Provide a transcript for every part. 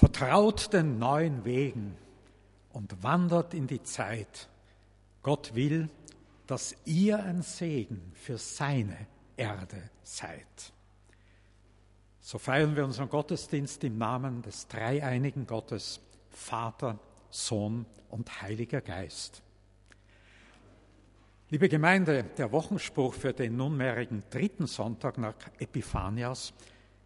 Vertraut den neuen Wegen und wandert in die Zeit. Gott will, dass ihr ein Segen für seine Erde seid. So feiern wir unseren Gottesdienst im Namen des dreieinigen Gottes, Vater, Sohn und Heiliger Geist. Liebe Gemeinde, der Wochenspruch für den nunmehrigen dritten Sonntag nach Epiphanias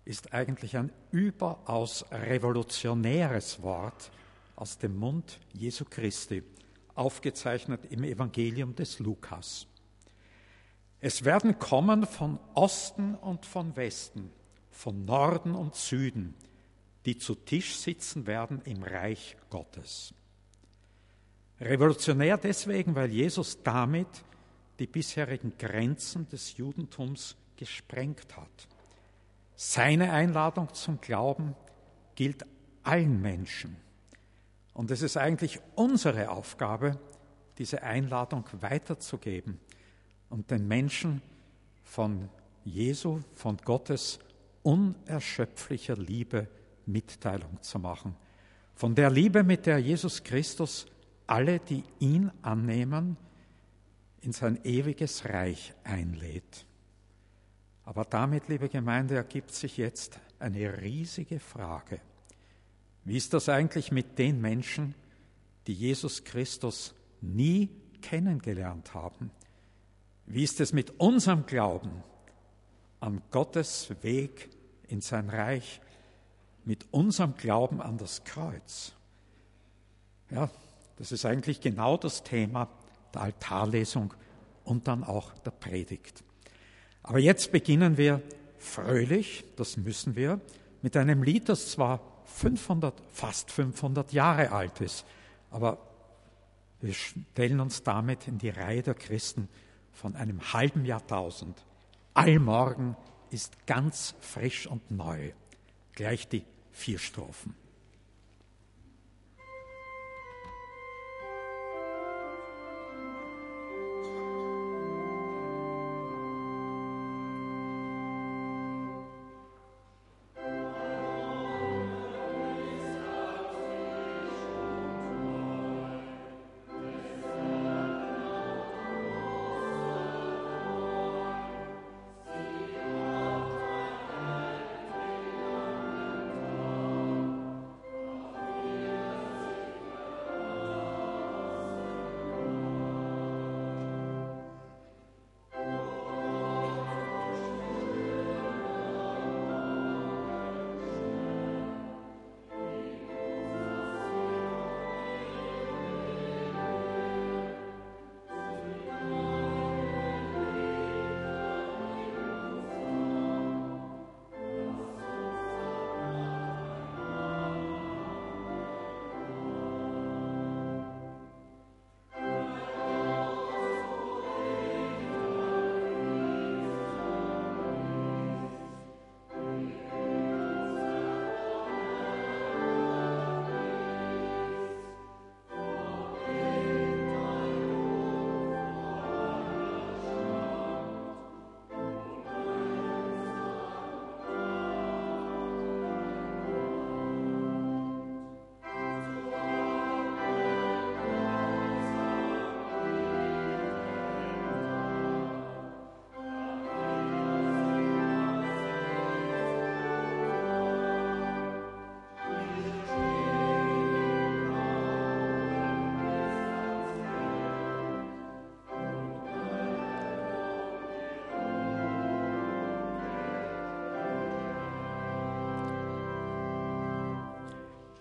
ist eigentlich ein überaus revolutionäres Wort aus dem Mund Jesu Christi, aufgezeichnet im Evangelium des Lukas. Es werden kommen von Osten und von Westen, von Norden und Süden, die zu Tisch sitzen werden im Reich Gottes. Revolutionär deswegen, weil Jesus damit die bisherigen Grenzen des Judentums gesprengt hat. Seine Einladung zum Glauben gilt allen Menschen. Und es ist eigentlich unsere Aufgabe, diese Einladung weiterzugeben und den Menschen von Jesu, von Gottes unerschöpflicher Liebe Mitteilung zu machen. Von der Liebe, mit der Jesus Christus alle, die ihn annehmen, in sein ewiges Reich einlädt. Aber damit, liebe Gemeinde, ergibt sich jetzt eine riesige Frage. Wie ist das eigentlich mit den Menschen, die Jesus Christus nie kennengelernt haben? Wie ist es mit unserem Glauben an Gottes Weg in sein Reich, mit unserem Glauben an das Kreuz? Ja, das ist eigentlich genau das Thema der Altarlesung und dann auch der Predigt. Aber jetzt beginnen wir fröhlich, das müssen wir, mit einem Lied, das zwar 500, fast 500 Jahre alt ist, aber wir stellen uns damit in die Reihe der Christen von einem halben Jahrtausend. Allmorgen ist ganz frisch und neu. Gleich die vier Strophen.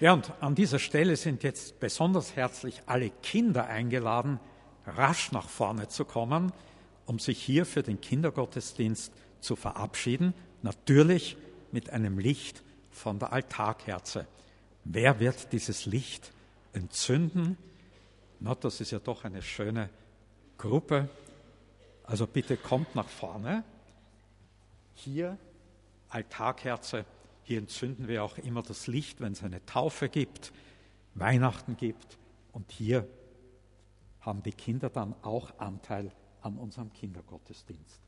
Ja, und an dieser Stelle sind jetzt besonders herzlich alle Kinder eingeladen, rasch nach vorne zu kommen, um sich hier für den Kindergottesdienst zu verabschieden, natürlich mit einem Licht von der Altarkerze. Wer wird dieses Licht entzünden? Na, das ist ja doch eine schöne Gruppe. Also bitte kommt nach vorne. Hier Altarkerze hier entzünden wir auch immer das Licht, wenn es eine Taufe gibt, Weihnachten gibt. Und hier haben die Kinder dann auch Anteil an unserem Kindergottesdienst.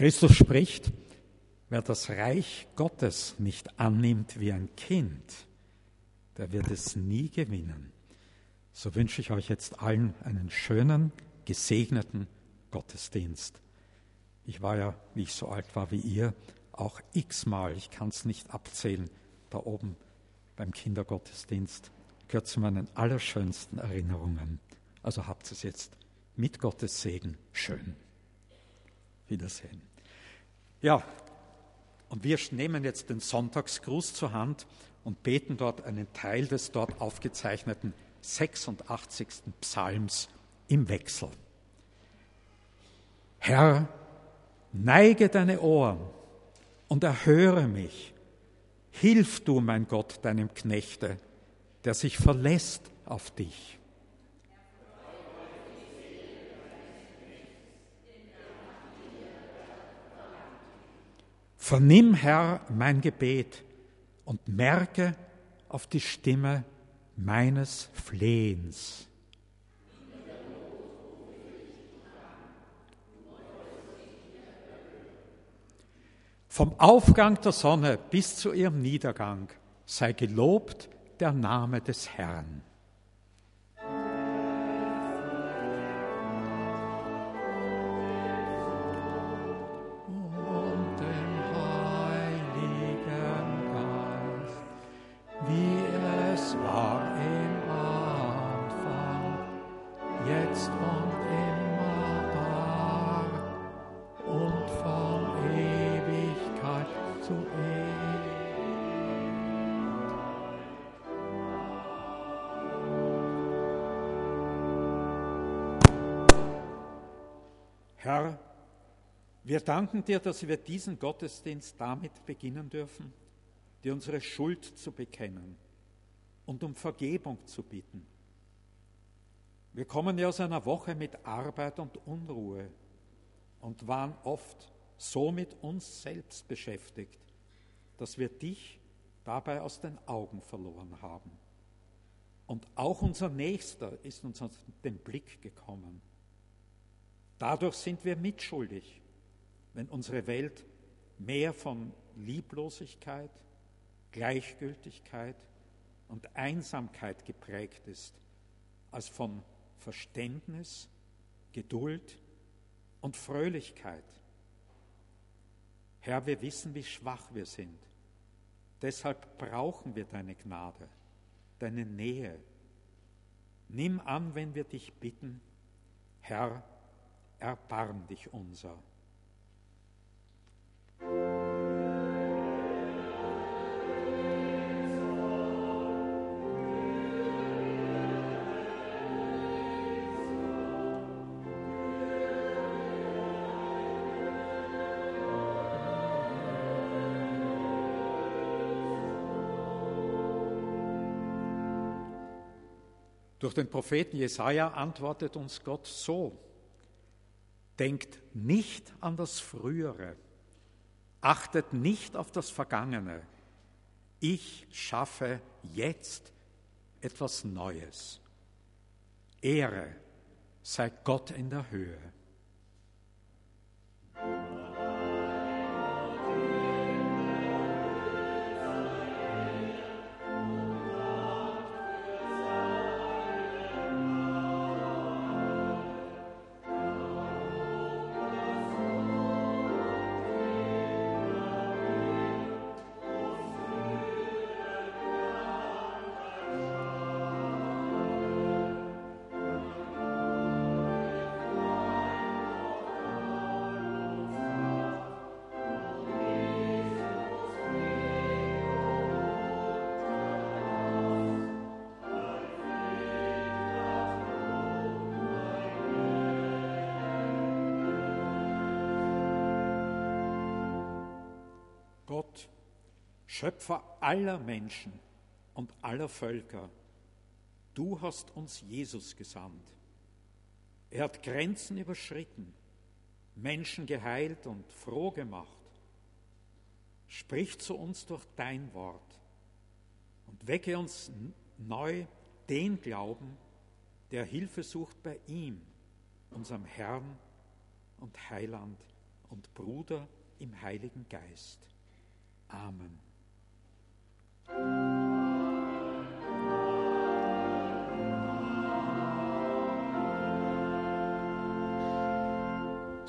Christus spricht, wer das Reich Gottes nicht annimmt wie ein Kind, der wird es nie gewinnen. So wünsche ich euch jetzt allen einen schönen, gesegneten Gottesdienst. Ich war ja, wie ich so alt war wie ihr, auch x-mal, ich kann es nicht abzählen, da oben beim Kindergottesdienst. Gehört zu meinen allerschönsten Erinnerungen. Also habt es jetzt mit Gottes Segen schön. Wiedersehen. Ja, und wir nehmen jetzt den Sonntagsgruß zur Hand und beten dort einen Teil des dort aufgezeichneten 86. Psalms im Wechsel. Herr, neige deine Ohren und erhöre mich. Hilf du, mein Gott, deinem Knechte, der sich verlässt auf dich. Vernimm, Herr, mein Gebet und merke auf die Stimme meines Flehens. Vom Aufgang der Sonne bis zu ihrem Niedergang sei gelobt der Name des Herrn. Danken dir, dass wir diesen Gottesdienst damit beginnen dürfen, dir unsere Schuld zu bekennen und um Vergebung zu bitten. Wir kommen ja aus einer Woche mit Arbeit und Unruhe und waren oft so mit uns selbst beschäftigt, dass wir dich dabei aus den Augen verloren haben. Und auch unser Nächster ist uns aus dem Blick gekommen. Dadurch sind wir mitschuldig, wenn unsere Welt mehr von Lieblosigkeit, Gleichgültigkeit und Einsamkeit geprägt ist, als von Verständnis, Geduld und Fröhlichkeit. Herr, wir wissen, wie schwach wir sind. Deshalb brauchen wir deine Gnade, deine Nähe. Nimm an, wenn wir dich bitten, Herr, erbarm dich unser. Durch den Propheten Jesaja antwortet uns Gott so: Denkt nicht an das Frühere, achtet nicht auf das Vergangene. Ich schaffe jetzt etwas Neues. Ehre sei Gott in der Höhe. Schöpfer aller Menschen und aller Völker, du hast uns Jesus gesandt. Er hat Grenzen überschritten, Menschen geheilt und froh gemacht. Sprich zu uns durch dein Wort und wecke uns neu den Glauben, der Hilfe sucht bei ihm, unserem Herrn und Heiland und Bruder im Heiligen Geist. Amen.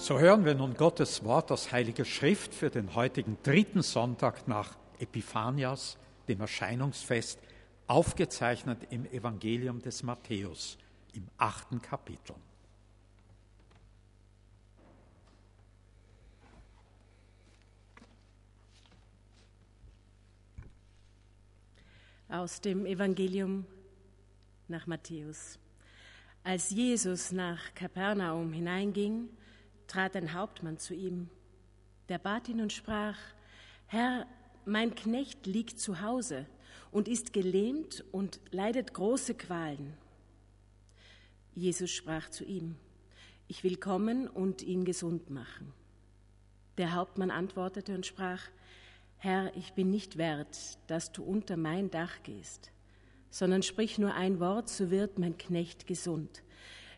So hören wir nun Gottes Wort aus Heiliger Schrift für den heutigen dritten Sonntag nach Epiphanias, dem Erscheinungsfest, aufgezeichnet im Evangelium des Matthäus im achten Kapitel. Aus dem Evangelium nach Matthäus. Als Jesus nach Kapernaum hineinging, trat ein Hauptmann zu ihm. Der bat ihn und sprach, Herr, mein Knecht liegt zu Hause und ist gelähmt und leidet große Qualen. Jesus sprach zu ihm, ich will kommen und ihn gesund machen. Der Hauptmann antwortete und sprach, Herr, ich bin nicht wert, dass du unter mein Dach gehst, sondern sprich nur ein Wort, so wird mein Knecht gesund.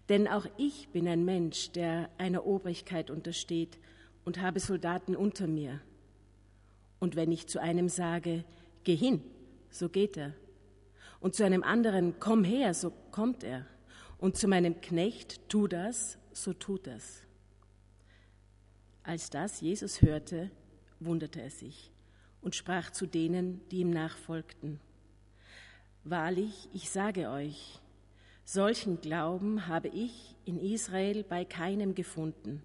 Denn auch ich bin ein Mensch, der einer Obrigkeit untersteht und habe Soldaten unter mir. Und wenn ich zu einem sage, geh hin, so geht er. Und zu einem anderen, komm her, so kommt er. Und zu meinem Knecht, tu das, so tut es. Als das Jesus hörte, wunderte er sich und sprach zu denen, die ihm nachfolgten. Wahrlich, ich sage euch, Solchen Glauben habe ich in Israel bei keinem gefunden.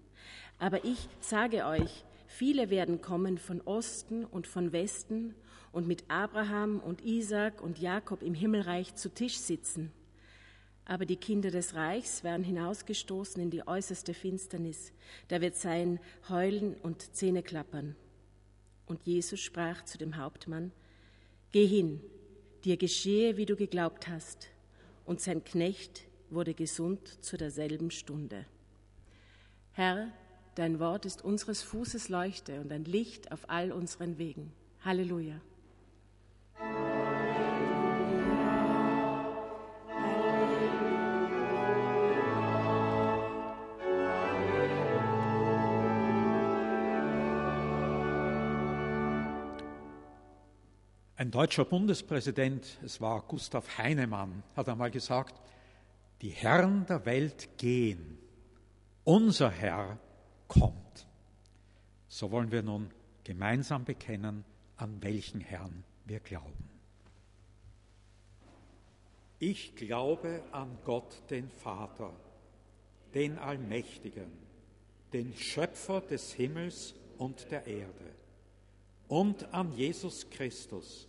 Aber ich sage euch, viele werden kommen von Osten und von Westen und mit Abraham und Isaac und Jakob im Himmelreich zu Tisch sitzen. Aber die Kinder des Reichs werden hinausgestoßen in die äußerste Finsternis. Da wird sein Heulen und Zähneklappern. Und Jesus sprach zu dem Hauptmann, Geh hin, dir geschehe, wie du geglaubt hast und sein Knecht wurde gesund zu derselben Stunde. Herr, dein Wort ist unseres Fußes Leuchte und ein Licht auf all unseren Wegen. Halleluja. Ein deutscher Bundespräsident, es war Gustav Heinemann, hat einmal gesagt, die Herren der Welt gehen, unser Herr kommt. So wollen wir nun gemeinsam bekennen, an welchen Herrn wir glauben. Ich glaube an Gott den Vater, den Allmächtigen, den Schöpfer des Himmels und der Erde, und an Jesus Christus,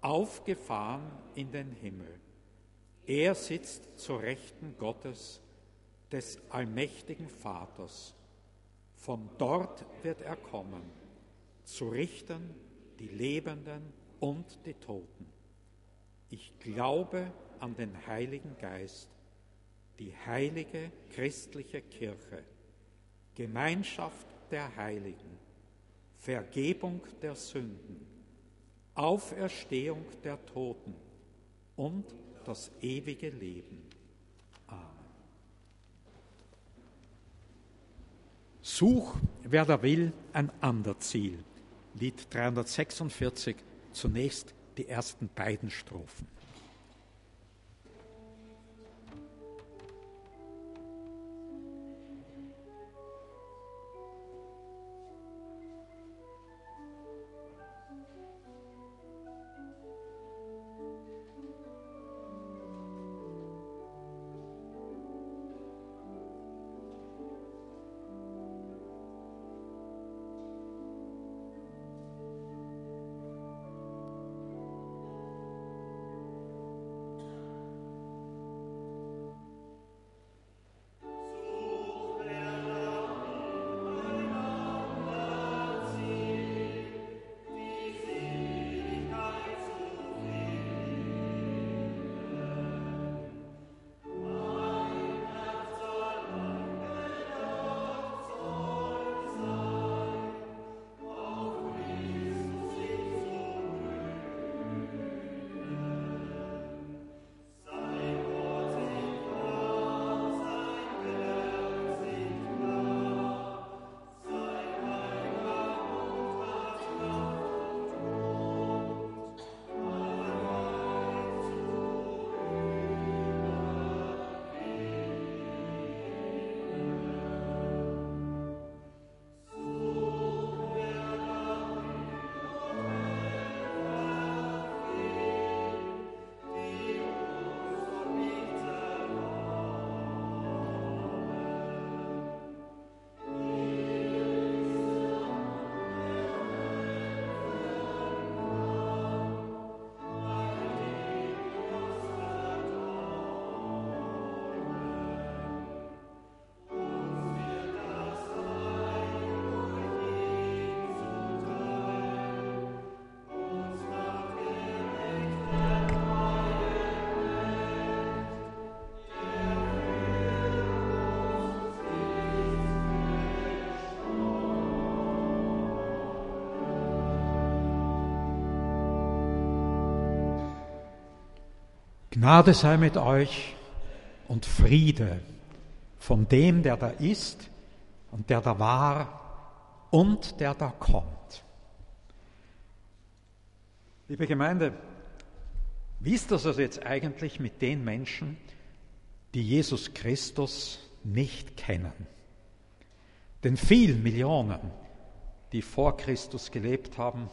aufgefahren in den Himmel. Er sitzt zur Rechten Gottes, des allmächtigen Vaters. Von dort wird er kommen, zu richten die Lebenden und die Toten. Ich glaube an den Heiligen Geist, die heilige christliche Kirche, Gemeinschaft der Heiligen, Vergebung der Sünden, Auferstehung der Toten und das ewige Leben. Amen. Such, wer da will, ein ander Ziel. Lied 346, zunächst die ersten beiden Strophen. Gnade sei mit euch und Friede von dem, der da ist und der da war und der da kommt. Liebe Gemeinde, wie ist das also jetzt eigentlich mit den Menschen, die Jesus Christus nicht kennen? Den vielen Millionen, die vor Christus gelebt haben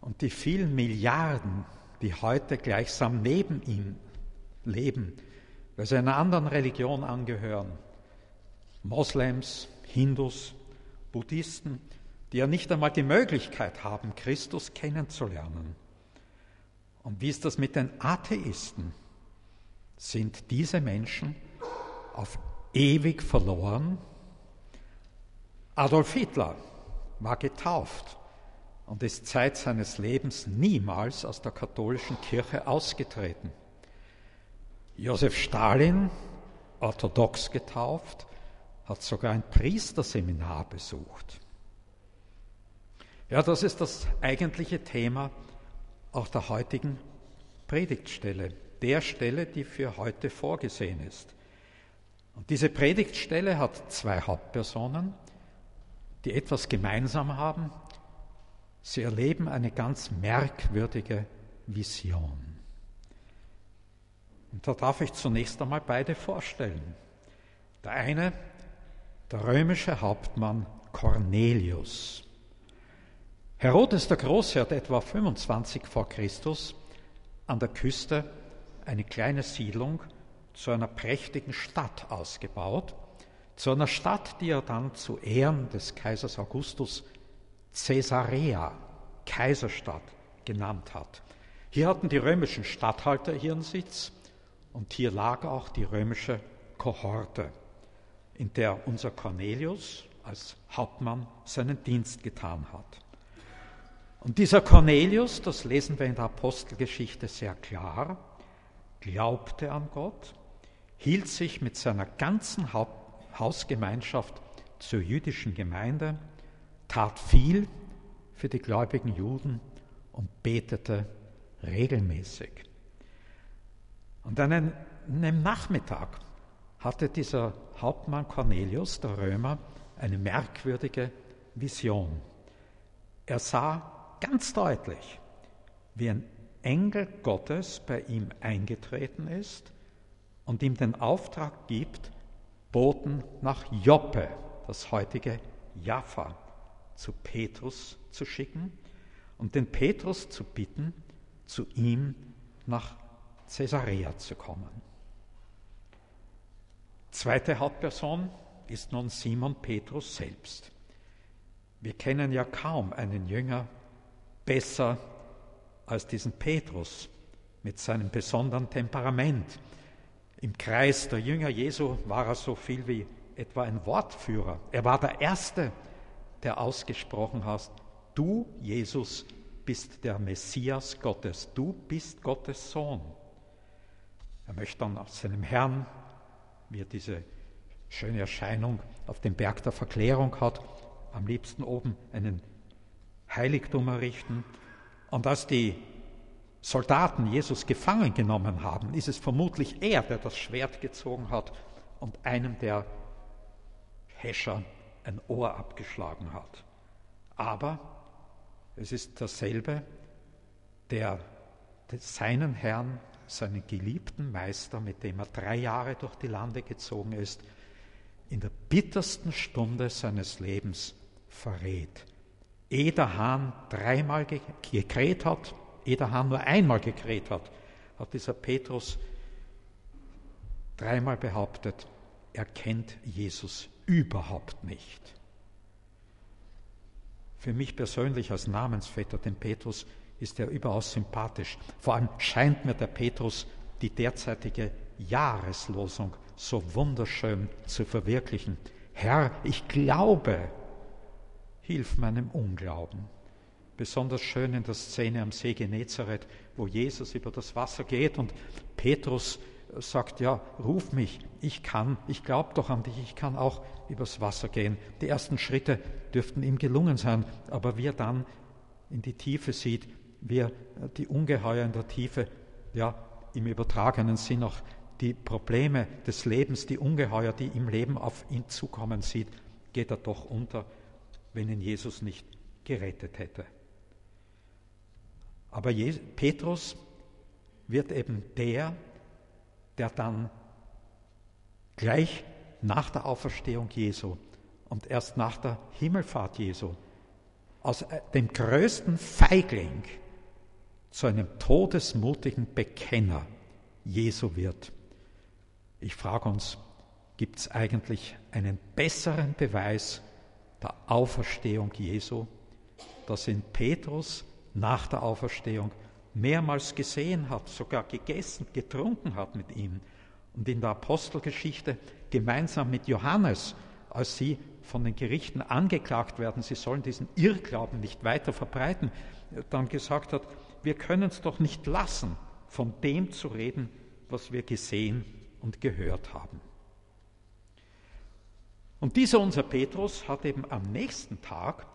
und die vielen Milliarden, die heute gleichsam neben ihm leben, weil sie einer anderen Religion angehören. Moslems, Hindus, Buddhisten, die ja nicht einmal die Möglichkeit haben, Christus kennenzulernen. Und wie ist das mit den Atheisten? Sind diese Menschen auf ewig verloren? Adolf Hitler war getauft und ist Zeit seines Lebens niemals aus der katholischen Kirche ausgetreten. Josef Stalin, orthodox getauft, hat sogar ein Priesterseminar besucht. Ja, das ist das eigentliche Thema auch der heutigen Predigtstelle, der Stelle, die für heute vorgesehen ist. Und diese Predigtstelle hat zwei Hauptpersonen, die etwas gemeinsam haben. Sie erleben eine ganz merkwürdige Vision. Und da darf ich zunächst einmal beide vorstellen. Der eine, der römische Hauptmann Cornelius. Herodes der Große hat etwa 25 vor Christus an der Küste eine kleine Siedlung zu einer prächtigen Stadt ausgebaut, zu einer Stadt, die er dann zu Ehren des Kaisers Augustus Caesarea, Kaiserstadt, genannt hat. Hier hatten die römischen Statthalter ihren Sitz und hier lag auch die römische Kohorte, in der unser Cornelius als Hauptmann seinen Dienst getan hat. Und dieser Cornelius, das lesen wir in der Apostelgeschichte sehr klar, glaubte an Gott, hielt sich mit seiner ganzen Hausgemeinschaft zur jüdischen Gemeinde, tat viel für die gläubigen Juden und betete regelmäßig. Und an einem Nachmittag hatte dieser Hauptmann Cornelius, der Römer, eine merkwürdige Vision. Er sah ganz deutlich, wie ein Engel Gottes bei ihm eingetreten ist und ihm den Auftrag gibt, Boten nach Joppe, das heutige Jaffa, zu Petrus zu schicken und den Petrus zu bitten, zu ihm nach Caesarea zu kommen. Zweite Hauptperson ist nun Simon Petrus selbst. Wir kennen ja kaum einen Jünger besser als diesen Petrus mit seinem besonderen Temperament. Im Kreis der Jünger Jesu war er so viel wie etwa ein Wortführer. Er war der Erste, der ausgesprochen hat, du, Jesus, bist der Messias Gottes, du bist Gottes Sohn. Er möchte dann aus seinem Herrn, wie er diese schöne Erscheinung auf dem Berg der Verklärung hat, am liebsten oben einen Heiligtum errichten. Und als die Soldaten Jesus gefangen genommen haben, ist es vermutlich er, der das Schwert gezogen hat und einem der Häscher ein Ohr abgeschlagen hat. Aber es ist derselbe, der seinen Herrn, seinen geliebten Meister, mit dem er drei Jahre durch die Lande gezogen ist, in der bittersten Stunde seines Lebens verrät ehe der Hahn dreimal gekräht hat, ehe der Hahn nur einmal gekräht hat, hat dieser Petrus dreimal behauptet, er kennt Jesus überhaupt nicht. Für mich persönlich als Namensvetter, den Petrus, ist er überaus sympathisch. Vor allem scheint mir der Petrus die derzeitige Jahreslosung so wunderschön zu verwirklichen. Herr, ich glaube, Hilf meinem Unglauben. Besonders schön in der Szene am See Genezareth, wo Jesus über das Wasser geht und Petrus sagt, ja, ruf mich, ich kann, ich glaube doch an dich, ich kann auch übers Wasser gehen. Die ersten Schritte dürften ihm gelungen sein, aber wie er dann in die Tiefe sieht, wie er die Ungeheuer in der Tiefe ja, im übertragenen Sinn auch die Probleme des Lebens, die Ungeheuer, die im Leben auf ihn zukommen sieht, geht er doch unter, wenn ihn Jesus nicht gerettet hätte. Aber Petrus wird eben der, der dann gleich nach der Auferstehung Jesu und erst nach der Himmelfahrt Jesu aus äh, dem größten Feigling zu einem todesmutigen Bekenner Jesu wird. Ich frage uns, gibt es eigentlich einen besseren Beweis der Auferstehung Jesu, dass ihn Petrus nach der Auferstehung mehrmals gesehen hat, sogar gegessen, getrunken hat mit ihm und in der Apostelgeschichte gemeinsam mit Johannes, als sie von den Gerichten angeklagt werden, sie sollen diesen Irrglauben nicht weiter verbreiten, dann gesagt hat, wir können es doch nicht lassen, von dem zu reden, was wir gesehen und gehört haben. Und dieser unser Petrus hat eben am nächsten Tag,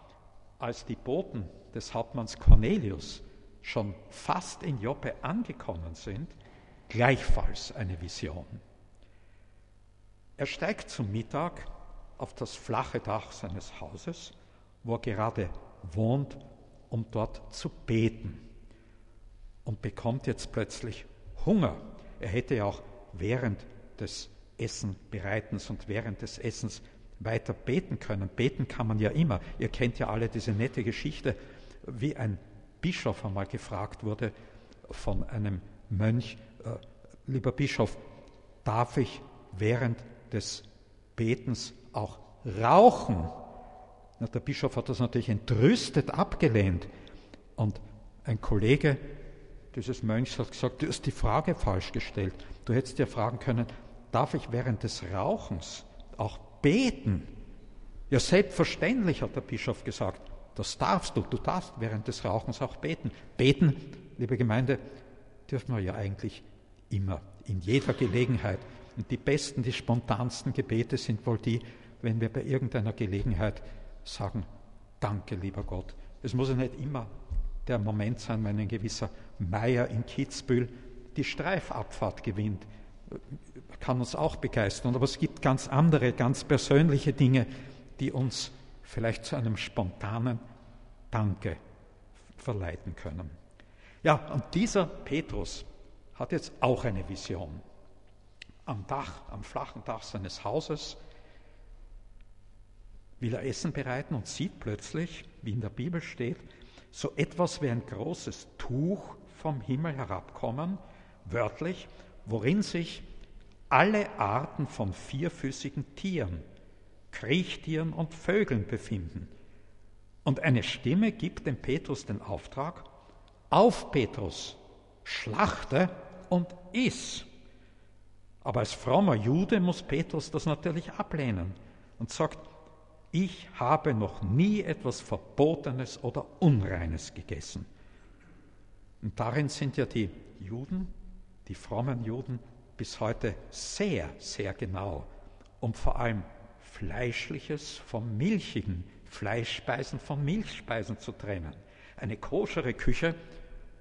als die Boten des Hauptmanns Cornelius schon fast in Joppe angekommen sind, gleichfalls eine Vision. Er steigt zum Mittag auf das flache Dach seines Hauses, wo er gerade wohnt, um dort zu beten. Und bekommt jetzt plötzlich Hunger. Er hätte ja auch während des Essenbereitens und während des Essens weiter beten können. Beten kann man ja immer. Ihr kennt ja alle diese nette Geschichte, wie ein Bischof einmal gefragt wurde von einem Mönch, äh, lieber Bischof, darf ich während des Betens auch rauchen? Der Bischof hat das natürlich entrüstet abgelehnt. Und ein Kollege dieses Mönchs hat gesagt, du hast die Frage falsch gestellt. Du hättest dir fragen können, darf ich während des Rauchens auch beten? Ja, selbstverständlich, hat der Bischof gesagt. Das darfst du. Du darfst während des Rauchens auch beten. Beten, liebe Gemeinde, dürfen wir ja eigentlich immer, in jeder Gelegenheit. Und die besten, die spontansten Gebete sind wohl die, wenn wir bei irgendeiner Gelegenheit sagen, danke, lieber Gott. Es muss ja nicht immer der Moment sein, wenn ein gewisser Meier in Kitzbühel die Streifabfahrt gewinnt. Kann uns auch begeistern, aber es gibt ganz andere, ganz persönliche Dinge, die uns vielleicht zu einem spontanen Danke verleiten können. Ja, und dieser Petrus hat jetzt auch eine Vision. Am Dach, am flachen Dach seines Hauses will er Essen bereiten und sieht plötzlich, wie in der Bibel steht, so etwas wie ein großes Tuch vom Himmel herabkommen, wörtlich, worin sich alle Arten von vierfüßigen Tieren, Kriechtieren und Vögeln befinden. Und eine Stimme gibt dem Petrus den Auftrag, auf Petrus, schlachte und iss. Aber als frommer Jude muss Petrus das natürlich ablehnen und sagt, ich habe noch nie etwas Verbotenes oder Unreines gegessen. Und darin sind ja die Juden, die frommen Juden, bis heute sehr, sehr genau, um vor allem Fleischliches vom Milchigen, Fleischspeisen von Milchspeisen zu trennen. Eine koschere Küche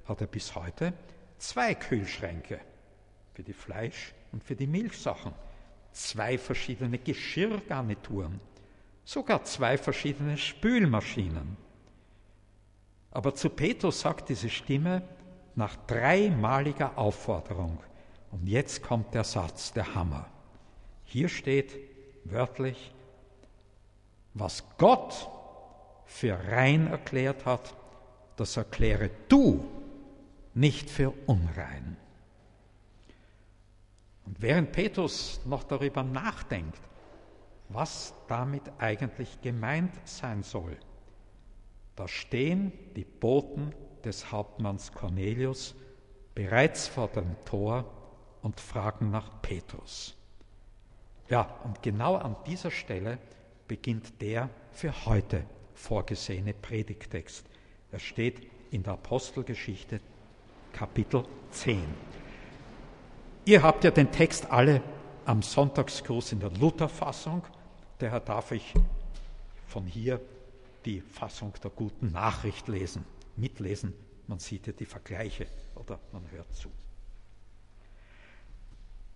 hat er bis heute zwei Kühlschränke für die Fleisch- und für die Milchsachen, zwei verschiedene Geschirrgarnituren, sogar zwei verschiedene Spülmaschinen. Aber zu Petrus sagt diese Stimme nach dreimaliger Aufforderung, und jetzt kommt der Satz, der Hammer. Hier steht wörtlich, was Gott für rein erklärt hat, das erkläre du nicht für unrein. Und während Petrus noch darüber nachdenkt, was damit eigentlich gemeint sein soll, da stehen die Boten des Hauptmanns Cornelius bereits vor dem Tor und fragen nach Petrus. Ja, und genau an dieser Stelle beginnt der für heute vorgesehene Predigtext. Er steht in der Apostelgeschichte Kapitel 10. Ihr habt ja den Text alle am Sonntagskurs in der Lutherfassung, daher darf ich von hier die Fassung der guten Nachricht lesen, mitlesen. Man sieht ja die Vergleiche oder man hört zu.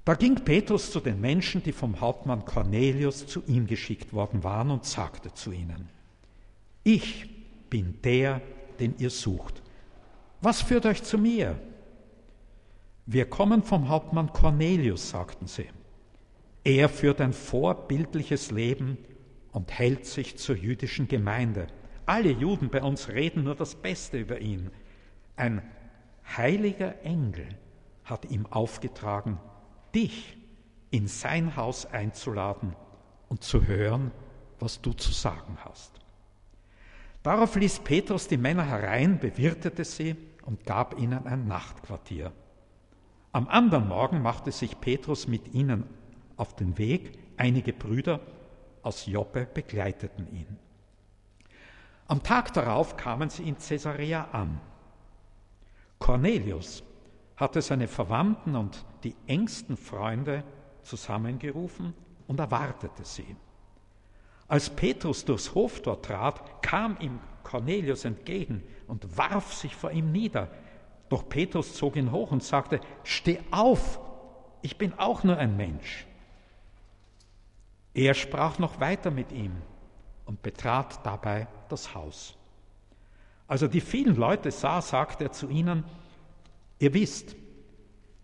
Da ging Petrus zu den Menschen, die vom Hauptmann Cornelius zu ihm geschickt worden waren, und sagte zu ihnen, ich bin der, den ihr sucht. Was führt euch zu mir? Wir kommen vom Hauptmann Cornelius, sagten sie. Er führt ein vorbildliches Leben und hält sich zur jüdischen Gemeinde. Alle Juden bei uns reden nur das Beste über ihn. Ein heiliger Engel hat ihm aufgetragen, dich in sein Haus einzuladen und zu hören, was du zu sagen hast. Darauf ließ Petrus die Männer herein, bewirtete sie und gab ihnen ein Nachtquartier. Am anderen Morgen machte sich Petrus mit ihnen auf den Weg. Einige Brüder aus Joppe begleiteten ihn. Am Tag darauf kamen sie in Caesarea an. Cornelius hatte seine Verwandten und die engsten Freunde zusammengerufen und erwartete sie. Als Petrus durchs Hoftor trat, kam ihm Cornelius entgegen und warf sich vor ihm nieder. Doch Petrus zog ihn hoch und sagte, Steh auf, ich bin auch nur ein Mensch. Er sprach noch weiter mit ihm und betrat dabei das Haus. Als er die vielen Leute sah, sagte er zu ihnen, Ihr wisst,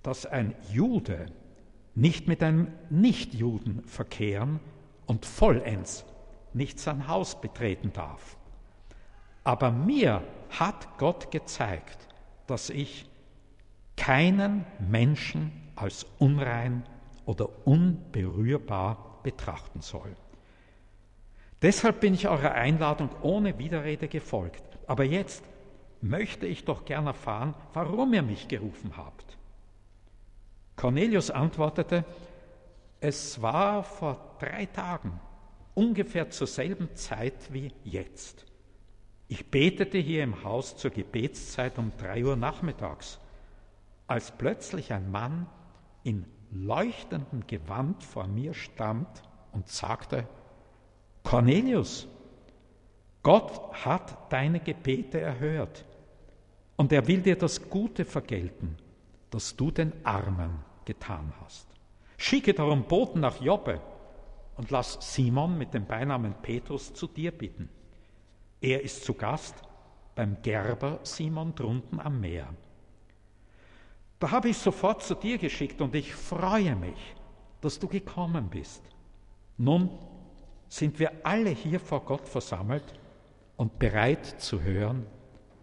dass ein Jude nicht mit einem Nichtjuden verkehren und vollends nicht sein Haus betreten darf. Aber mir hat Gott gezeigt, dass ich keinen Menschen als unrein oder unberührbar betrachten soll. Deshalb bin ich eurer Einladung ohne Widerrede gefolgt. Aber jetzt möchte ich doch gern erfahren, warum ihr mich gerufen habt. Cornelius antwortete, es war vor drei Tagen, ungefähr zur selben Zeit wie jetzt. Ich betete hier im Haus zur Gebetszeit um drei Uhr nachmittags, als plötzlich ein Mann in leuchtendem Gewand vor mir stand und sagte, Cornelius, Gott hat deine Gebete erhört und er will dir das Gute vergelten, das du den Armen getan hast. Schicke darum Boten nach Joppe und lass Simon mit dem Beinamen Petrus zu dir bitten. Er ist zu Gast beim Gerber Simon drunten am Meer. Da habe ich sofort zu dir geschickt und ich freue mich, dass du gekommen bist. Nun sind wir alle hier vor Gott versammelt und bereit zu hören,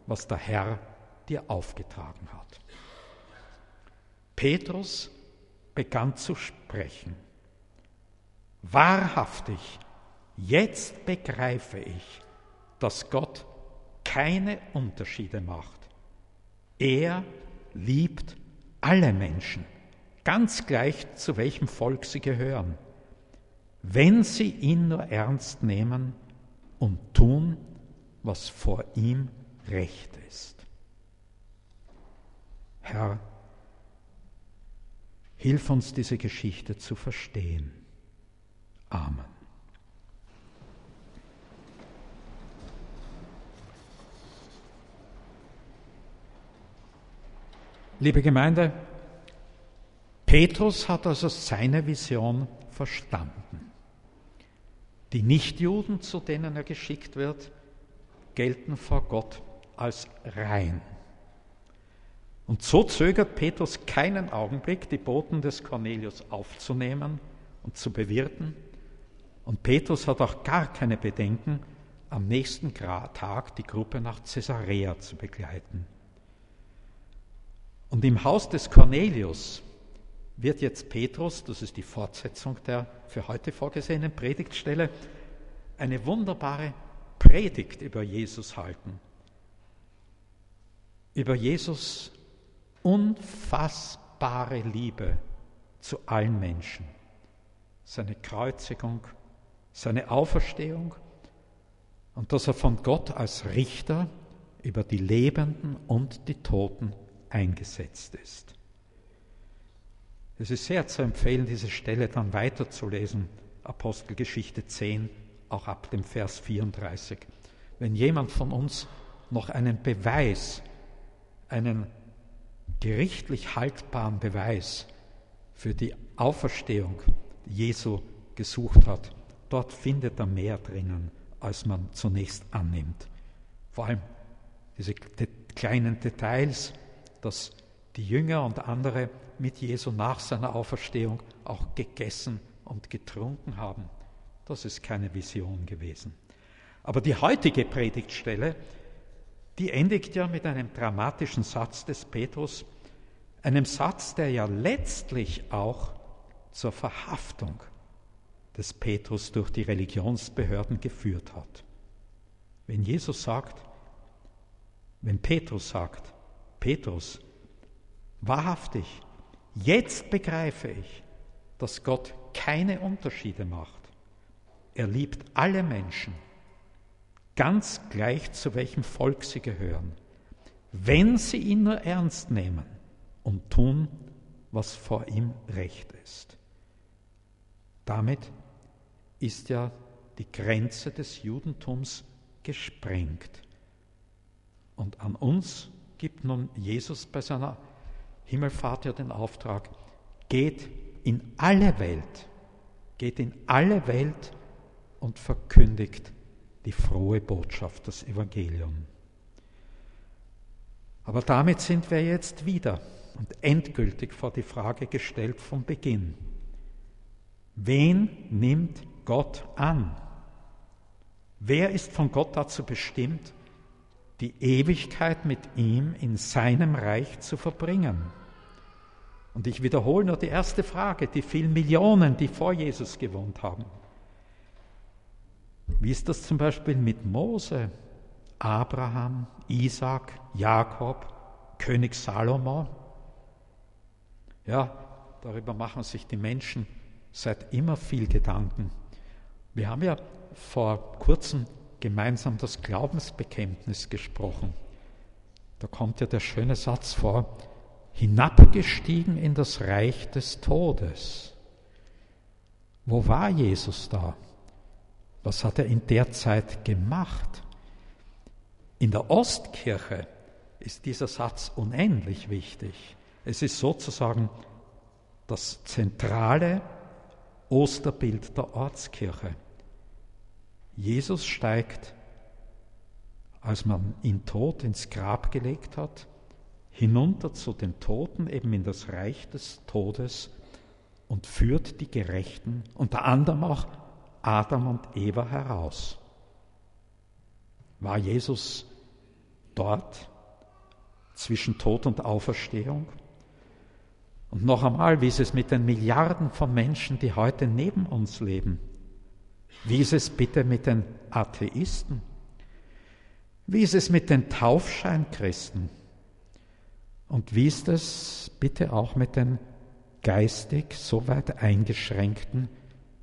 was der Herr dir aufgetragen hat. Petrus begann zu sprechen. Wahrhaftig, jetzt begreife ich, dass Gott keine Unterschiede macht. Er liebt alle Menschen, ganz gleich zu welchem Volk sie gehören, wenn sie ihn nur ernst nehmen und tun, was vor ihm recht ist. Herr, hilf uns diese Geschichte zu verstehen. Amen. Liebe Gemeinde, Petrus hat also seine Vision verstanden. Die Nichtjuden, zu denen er geschickt wird, gelten vor Gott als rein. Und so zögert Petrus keinen Augenblick, die Boten des Cornelius aufzunehmen und zu bewirten. Und Petrus hat auch gar keine Bedenken, am nächsten Tag die Gruppe nach Caesarea zu begleiten. Und im Haus des Cornelius wird jetzt Petrus, das ist die Fortsetzung der für heute vorgesehenen Predigtstelle, eine wunderbare Predigt über Jesus halten. Über Jesus unfassbare Liebe zu allen Menschen. Seine Kreuzigung, seine Auferstehung und dass er von Gott als Richter über die Lebenden und die Toten eingesetzt ist. Es ist sehr zu empfehlen, diese Stelle dann weiterzulesen, Apostelgeschichte 10, auch ab dem Vers 34. Wenn jemand von uns noch einen Beweis, einen gerichtlich haltbaren Beweis für die Auferstehung Jesu gesucht hat, dort findet er mehr drinnen, als man zunächst annimmt. Vor allem diese kleinen Details, dass die Jünger und andere mit Jesu nach seiner Auferstehung auch gegessen und getrunken haben. Das ist keine Vision gewesen. Aber die heutige Predigtstelle, die endigt ja mit einem dramatischen Satz des Petrus, einem Satz, der ja letztlich auch zur Verhaftung des Petrus durch die Religionsbehörden geführt hat. Wenn Jesus sagt, wenn Petrus sagt, Petrus, wahrhaftig, jetzt begreife ich, dass Gott keine Unterschiede macht. Er liebt alle Menschen, ganz gleich zu welchem Volk sie gehören, wenn sie ihn nur ernst nehmen und tun, was vor ihm recht ist. Damit ist ja die Grenze des Judentums gesprengt. Und an uns gibt nun Jesus bei seiner Himmelfahrt ja den Auftrag, geht in alle Welt, geht in alle Welt und verkündigt die frohe Botschaft, das Evangelium. Aber damit sind wir jetzt wieder und endgültig vor die Frage gestellt vom Beginn. Wen nimmt Gott an? Wer ist von Gott dazu bestimmt, die Ewigkeit mit ihm in seinem Reich zu verbringen? Und ich wiederhole nur die erste Frage, die vielen Millionen, die vor Jesus gewohnt haben. Wie ist das zum Beispiel mit Mose, Abraham, Isaac, Jakob, König Salomo? Ja, darüber machen sich die Menschen seit immer viel Gedanken. Wir haben ja vor kurzem gemeinsam das Glaubensbekenntnis gesprochen. Da kommt ja der schöne Satz vor, hinabgestiegen in das Reich des Todes. Wo war Jesus da? Was hat er in der Zeit gemacht? In der Ostkirche ist dieser Satz unendlich wichtig. Es ist sozusagen das zentrale Osterbild der Ortskirche. Jesus steigt, als man ihn tot ins Grab gelegt hat, hinunter zu den Toten, eben in das Reich des Todes und führt die Gerechten, unter anderem auch Adam und Eva heraus. War Jesus dort zwischen Tod und Auferstehung? Und noch einmal, wie ist es mit den Milliarden von Menschen, die heute neben uns leben? Wie ist es bitte mit den Atheisten? Wie ist es mit den Taufscheinchristen? Und wie ist es bitte auch mit den geistig so weit eingeschränkten,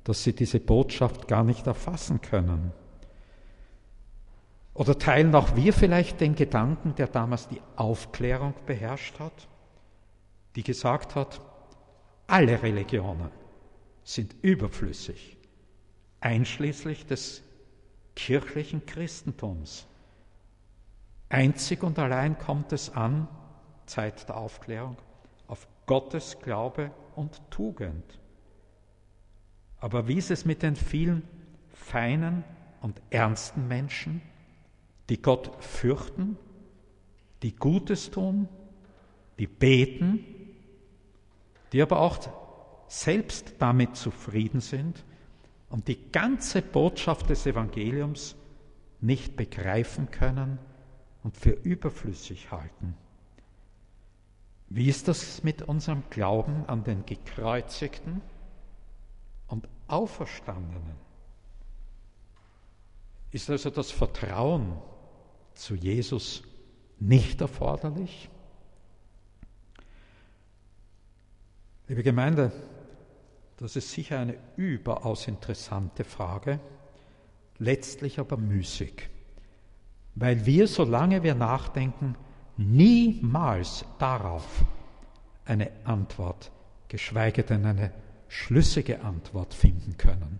dass sie diese Botschaft gar nicht erfassen können? Oder teilen auch wir vielleicht den Gedanken, der damals die Aufklärung beherrscht hat? die gesagt hat, alle Religionen sind überflüssig, einschließlich des kirchlichen Christentums. Einzig und allein kommt es an, Zeit der Aufklärung, auf Gottes Glaube und Tugend. Aber wie ist es mit den vielen feinen und ernsten Menschen, die Gott fürchten, die Gutes tun, die beten, die aber auch selbst damit zufrieden sind und die ganze Botschaft des Evangeliums nicht begreifen können und für überflüssig halten. Wie ist das mit unserem Glauben an den gekreuzigten Auferstandenen? Ist also das Vertrauen zu Jesus nicht erforderlich? Liebe Gemeinde, das ist sicher eine überaus interessante Frage, letztlich aber müßig, weil wir, solange wir nachdenken, niemals darauf eine Antwort, geschweige denn eine schlüssige Antwort finden können.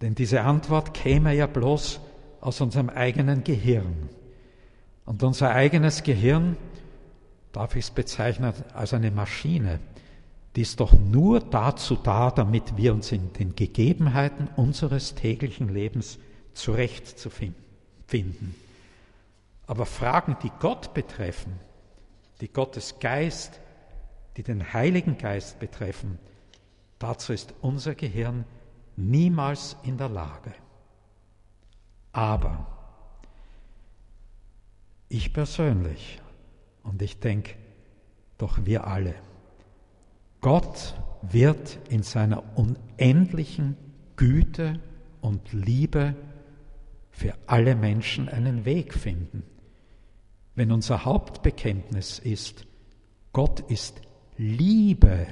Denn diese Antwort käme ja bloß aus unserem eigenen Gehirn. Und unser eigenes Gehirn, darf ich es bezeichnen, als eine Maschine, die ist doch nur dazu da, damit wir uns in den Gegebenheiten unseres täglichen Lebens zurechtzufinden. Aber Fragen, die Gott betreffen, die Gottes Geist, die den Heiligen Geist betreffen, dazu ist unser Gehirn niemals in der Lage. Aber ich persönlich, und ich denke, doch wir alle, Gott wird in seiner unendlichen Güte und Liebe für alle Menschen einen Weg finden. Wenn unser Hauptbekenntnis ist, Gott ist Liebe,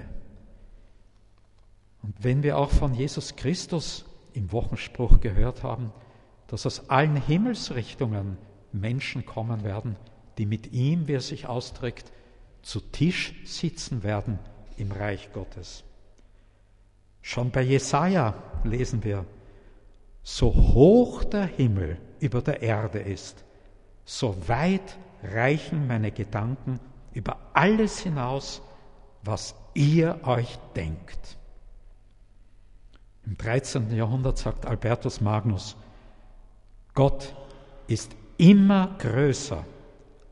und wenn wir auch von Jesus Christus im Wochenspruch gehört haben, dass aus allen Himmelsrichtungen Menschen kommen werden, die mit ihm, wie er sich ausdrückt, zu Tisch sitzen werden im Reich Gottes. Schon bei Jesaja lesen wir, so hoch der Himmel über der Erde ist, so weit reichen meine Gedanken über alles hinaus, was ihr euch denkt. Im 13. Jahrhundert sagt Albertus Magnus, Gott ist immer größer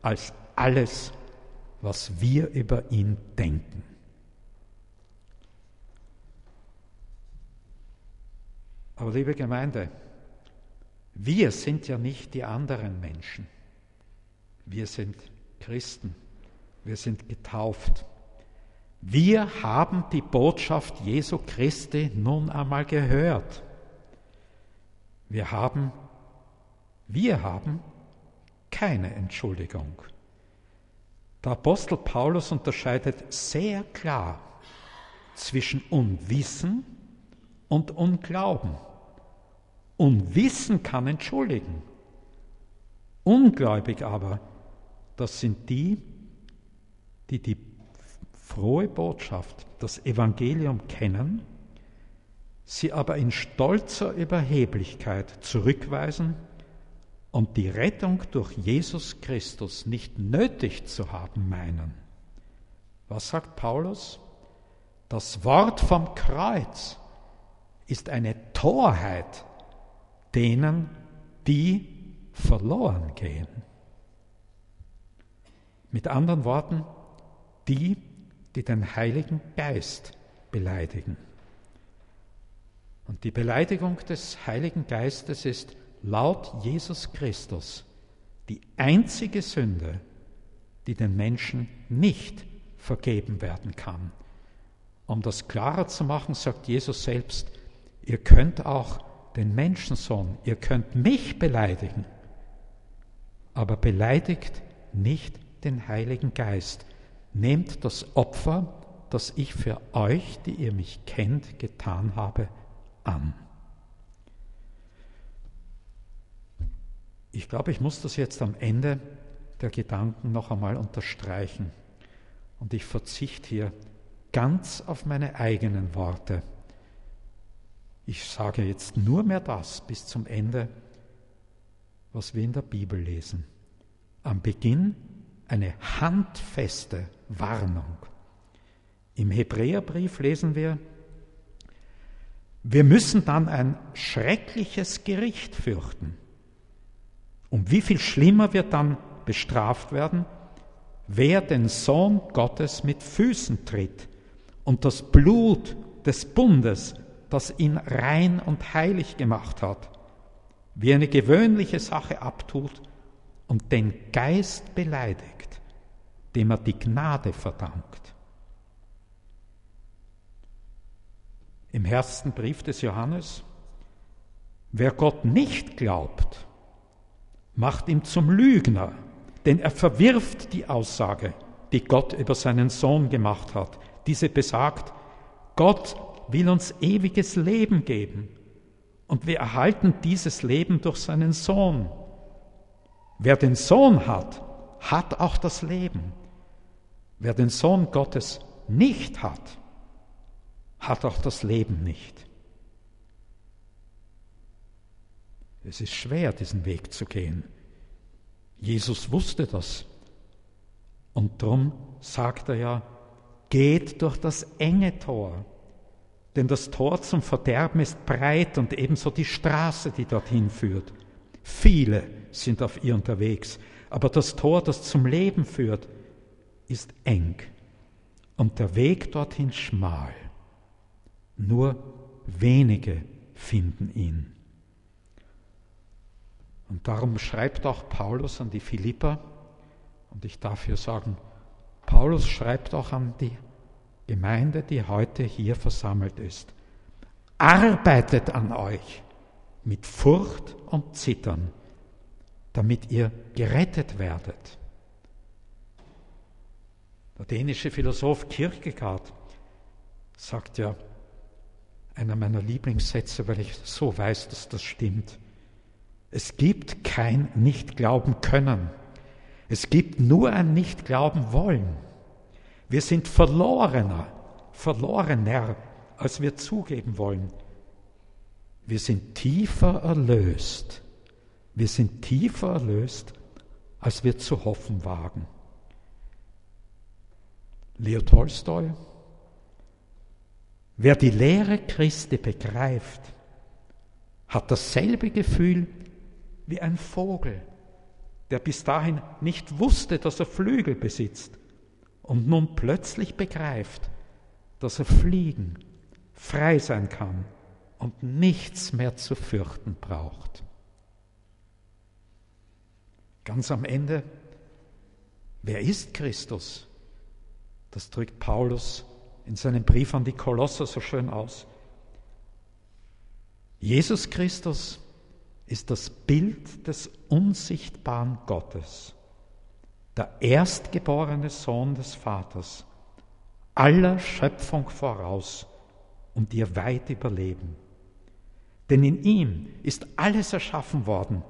als alles, was wir über ihn denken. Aber liebe Gemeinde, wir sind ja nicht die anderen Menschen. Wir sind Christen. Wir sind getauft. Wir haben die Botschaft Jesu Christi nun einmal gehört. Wir haben, wir haben keine Entschuldigung. Der Apostel Paulus unterscheidet sehr klar zwischen Unwissen und Unglauben. Unwissen kann entschuldigen. Ungläubig aber, das sind die, die die frohe Botschaft, das Evangelium kennen, sie aber in stolzer Überheblichkeit zurückweisen und die Rettung durch Jesus Christus nicht nötig zu haben meinen. Was sagt Paulus? Das Wort vom Kreuz ist eine Torheit denen, die verloren gehen. Mit anderen Worten, die, die den Heiligen Geist beleidigen. Und die Beleidigung des Heiligen Geistes ist laut Jesus Christus die einzige Sünde, die den Menschen nicht vergeben werden kann. Um das klarer zu machen, sagt Jesus selbst, ihr könnt auch den Menschensohn, ihr könnt mich beleidigen, aber beleidigt nicht den Heiligen Geist, Nehmt das Opfer, das ich für euch, die ihr mich kennt, getan habe, an. Ich glaube, ich muss das jetzt am Ende der Gedanken noch einmal unterstreichen. Und ich verzichte hier ganz auf meine eigenen Worte. Ich sage jetzt nur mehr das bis zum Ende, was wir in der Bibel lesen. Am Beginn eine handfeste Warnung. Im Hebräerbrief lesen wir, wir müssen dann ein schreckliches Gericht fürchten. Um wie viel schlimmer wird dann bestraft werden, wer den Sohn Gottes mit Füßen tritt und das Blut des Bundes, das ihn rein und heilig gemacht hat, wie eine gewöhnliche Sache abtut und den Geist beleidigt, dem er die Gnade verdankt. Im ersten Brief des Johannes, wer Gott nicht glaubt, macht ihn zum Lügner, denn er verwirft die Aussage, die Gott über seinen Sohn gemacht hat. Diese besagt, Gott will uns ewiges Leben geben und wir erhalten dieses Leben durch seinen Sohn. Wer den Sohn hat, hat auch das Leben. Wer den Sohn Gottes nicht hat, hat auch das Leben nicht. Es ist schwer, diesen Weg zu gehen. Jesus wusste das. Und darum sagt er ja, geht durch das enge Tor, denn das Tor zum Verderben ist breit und ebenso die Straße, die dorthin führt. Viele sind auf ihr unterwegs, aber das Tor, das zum Leben führt, ist eng und der Weg dorthin schmal. Nur wenige finden ihn. Und darum schreibt auch Paulus an die Philipper, und ich darf hier sagen, Paulus schreibt auch an die Gemeinde, die heute hier versammelt ist. Arbeitet an euch mit Furcht und Zittern, damit ihr gerettet werdet. Der dänische Philosoph Kierkegaard sagt ja, einer meiner Lieblingssätze, weil ich so weiß, dass das stimmt. Es gibt kein Nicht-Glauben können. Es gibt nur ein Nicht-Glauben wollen. Wir sind verlorener, verlorener, als wir zugeben wollen. Wir sind tiefer erlöst. Wir sind tiefer erlöst, als wir zu hoffen wagen. Leo Tolstoi, wer die Lehre Christi begreift, hat dasselbe Gefühl wie ein Vogel, der bis dahin nicht wusste, dass er Flügel besitzt und nun plötzlich begreift, dass er fliegen, frei sein kann und nichts mehr zu fürchten braucht. Ganz am Ende, wer ist Christus? Das drückt Paulus in seinem Brief an die Kolosser so schön aus. Jesus Christus ist das Bild des unsichtbaren Gottes, der erstgeborene Sohn des Vaters, aller Schöpfung voraus und ihr weit überleben. Denn in ihm ist alles erschaffen worden,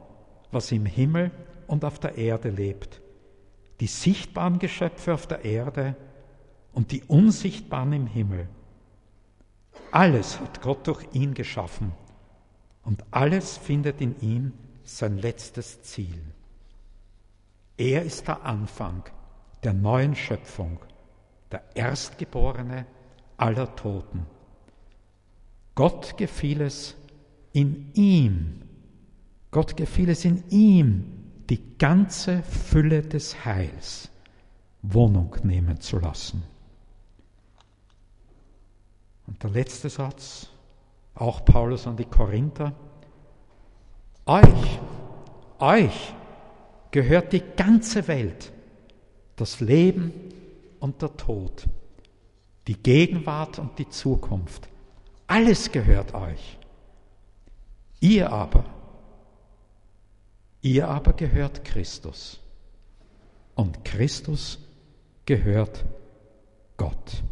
was im Himmel und auf der Erde lebt, die sichtbaren Geschöpfe auf der Erde und die unsichtbaren im Himmel. Alles hat Gott durch ihn geschaffen und alles findet in ihm sein letztes Ziel. Er ist der Anfang der neuen Schöpfung, der Erstgeborene aller Toten. Gott gefiel es in ihm, Gott gefiel es in ihm, die ganze Fülle des Heils Wohnung nehmen zu lassen. Und der letzte Satz, auch Paulus an die Korinther, euch, euch gehört die ganze Welt, das Leben und der Tod, die Gegenwart und die Zukunft. Alles gehört euch. Ihr aber, ihr aber gehört Christus und Christus gehört Gott.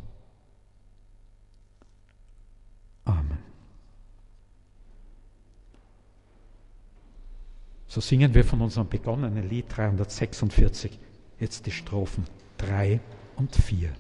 Amen. So singen wir von unserem begonnenen Lied 346 jetzt die Strophen 3 und 4.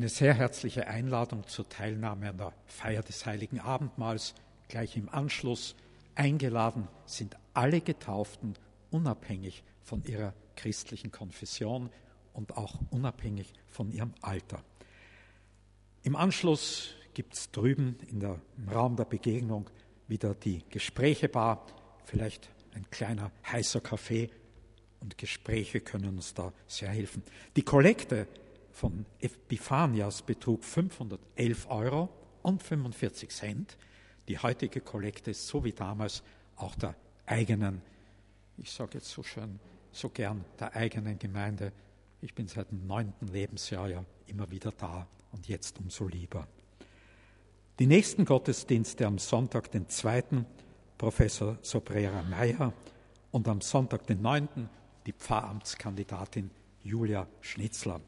eine sehr herzliche Einladung zur Teilnahme an der Feier des heiligen Abendmahls. Gleich im Anschluss eingeladen sind alle Getauften, unabhängig von ihrer christlichen Konfession und auch unabhängig von ihrem Alter. Im Anschluss gibt es drüben in der, im Raum der Begegnung wieder die Gesprächebar, vielleicht ein kleiner heißer Kaffee und Gespräche können uns da sehr helfen. Die Kollekte von Epiphanias betrug 511 Euro und 45 Cent. Die heutige Kollekte ist so wie damals auch der eigenen, ich sage jetzt so schön, so gern der eigenen Gemeinde. Ich bin seit dem neunten Lebensjahr ja immer wieder da und jetzt umso lieber. Die nächsten Gottesdienste am Sonntag, den zweiten, Professor Sobrera Meyer und am Sonntag, den neunten, die Pfarramtskandidatin Julia Schnitzler.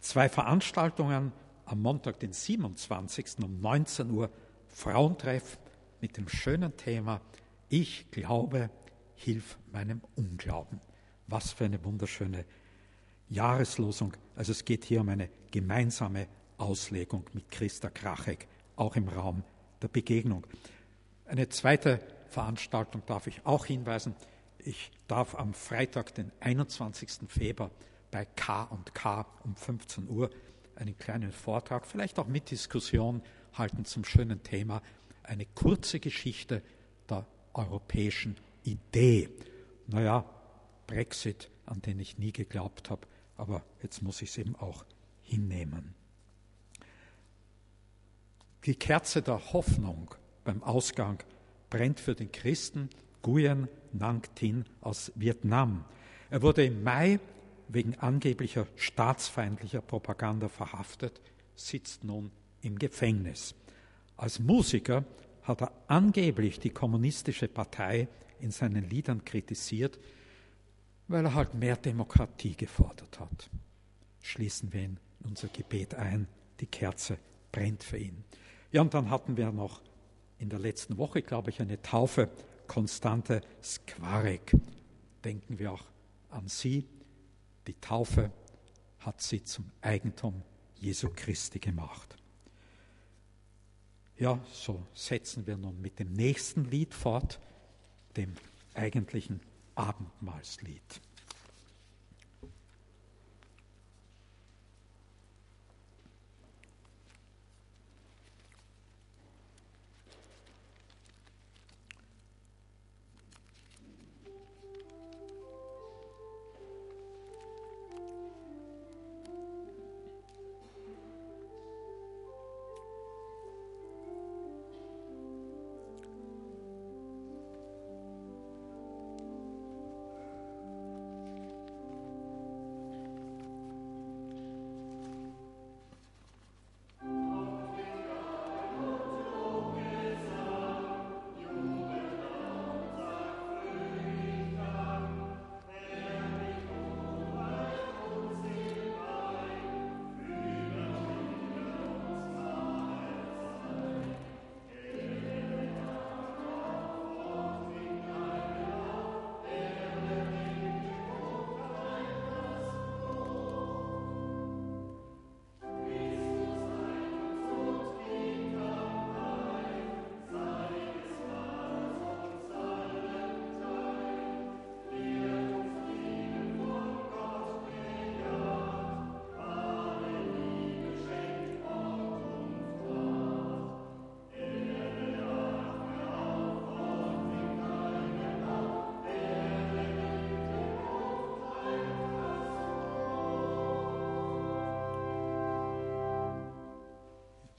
Zwei Veranstaltungen am Montag, den 27. um 19 Uhr Frauentreff mit dem schönen Thema Ich glaube, hilf meinem Unglauben. Was für eine wunderschöne Jahreslosung. Also es geht hier um eine gemeinsame Auslegung mit Christa Krachek, auch im Raum der Begegnung. Eine zweite Veranstaltung darf ich auch hinweisen. Ich darf am Freitag, den 21. Februar, bei K&K um 15 Uhr einen kleinen Vortrag, vielleicht auch mit Diskussion halten zum schönen Thema, eine kurze Geschichte der europäischen Idee. Naja, Brexit, an den ich nie geglaubt habe, aber jetzt muss ich es eben auch hinnehmen. Die Kerze der Hoffnung beim Ausgang brennt für den Christen Nguyen Nang Tin aus Vietnam. Er wurde im Mai wegen angeblicher staatsfeindlicher Propaganda verhaftet, sitzt nun im Gefängnis. Als Musiker hat er angeblich die kommunistische Partei in seinen Liedern kritisiert, weil er halt mehr Demokratie gefordert hat. Schließen wir in unser Gebet ein, die Kerze brennt für ihn. Ja, und dann hatten wir noch in der letzten Woche, glaube ich, eine Taufe, Konstante Skwarek. Denken wir auch an sie, die Taufe hat sie zum Eigentum Jesu Christi gemacht. Ja, so setzen wir nun mit dem nächsten Lied fort, dem eigentlichen Abendmahlslied.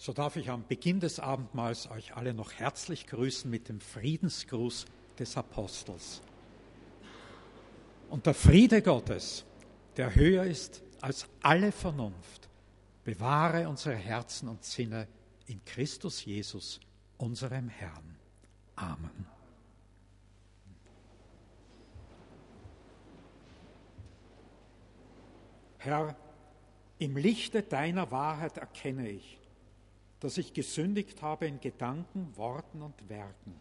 So darf ich am Beginn des Abendmahls euch alle noch herzlich grüßen mit dem Friedensgruß des Apostels. Und der Friede Gottes, der höher ist als alle Vernunft, bewahre unsere Herzen und Sinne in Christus Jesus, unserem Herrn. Amen. Herr, im Lichte deiner Wahrheit erkenne ich, dass ich gesündigt habe in Gedanken, Worten und Werken.